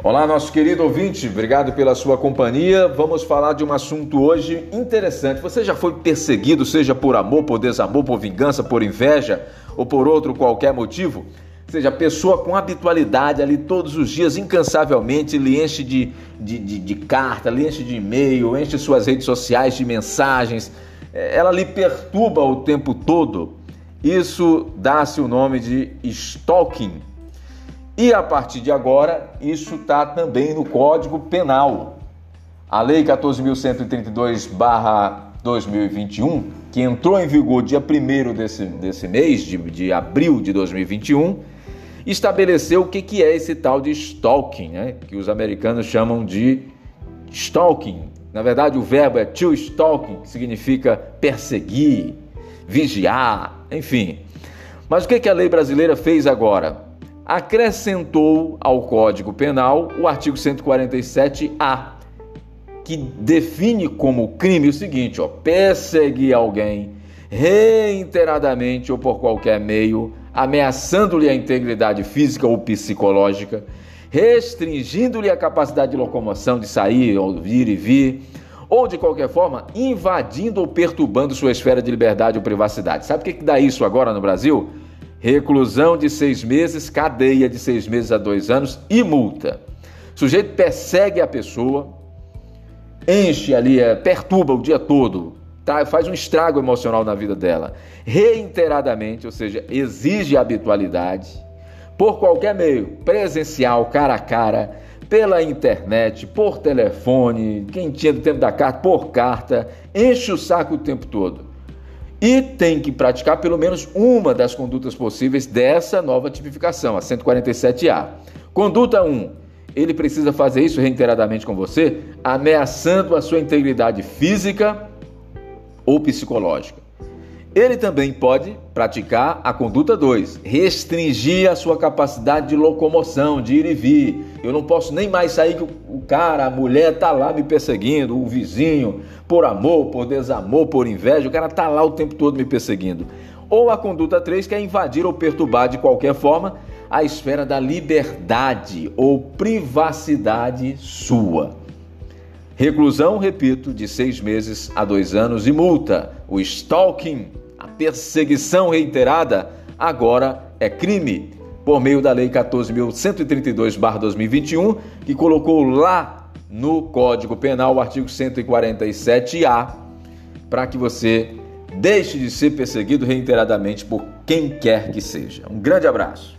Olá, nosso querido ouvinte, obrigado pela sua companhia. Vamos falar de um assunto hoje interessante. Você já foi perseguido, seja por amor, por desamor, por vingança, por inveja ou por outro qualquer motivo? Seja, a pessoa com habitualidade ali todos os dias, incansavelmente, lhe enche de, de, de, de carta, lhe enche de e-mail, enche suas redes sociais de mensagens, é, ela lhe perturba o tempo todo. Isso dá-se o nome de stalking e a partir de agora, isso está também no Código Penal. A Lei 14.132-2021, que entrou em vigor dia 1 desse, desse mês, de, de abril de 2021, estabeleceu o que, que é esse tal de stalking, né? que os americanos chamam de stalking. Na verdade, o verbo é to stalking, que significa perseguir, vigiar, enfim. Mas o que, que a lei brasileira fez agora? Acrescentou ao Código Penal o artigo 147-A, que define como crime o seguinte: ó, perseguir alguém reiteradamente ou por qualquer meio, ameaçando-lhe a integridade física ou psicológica, restringindo-lhe a capacidade de locomoção, de sair, ou vir e vir, ou de qualquer forma invadindo ou perturbando sua esfera de liberdade ou privacidade. Sabe o que, que dá isso agora no Brasil? Reclusão de seis meses, cadeia de seis meses a dois anos e multa. O sujeito persegue a pessoa, enche ali, é, perturba o dia todo, tá? faz um estrago emocional na vida dela, reiteradamente, ou seja, exige habitualidade, por qualquer meio, presencial, cara a cara, pela internet, por telefone, quem tinha do tempo da carta, por carta, enche o saco o tempo todo e tem que praticar pelo menos uma das condutas possíveis dessa nova tipificação, a 147A. Conduta 1. Ele precisa fazer isso reiteradamente com você, ameaçando a sua integridade física ou psicológica. Ele também pode praticar a conduta 2, restringir a sua capacidade de locomoção, de ir e vir. Eu não posso nem mais sair que o cara, a mulher tá lá me perseguindo, o vizinho, por amor, por desamor, por inveja, o cara tá lá o tempo todo me perseguindo. Ou a conduta 3, que é invadir ou perturbar de qualquer forma a esfera da liberdade ou privacidade sua. Reclusão, repito, de seis meses a dois anos e multa. O stalking perseguição reiterada agora é crime, por meio da Lei 14.132-2021, que colocou lá no Código Penal o artigo 147-A, para que você deixe de ser perseguido reiteradamente por quem quer que seja. Um grande abraço.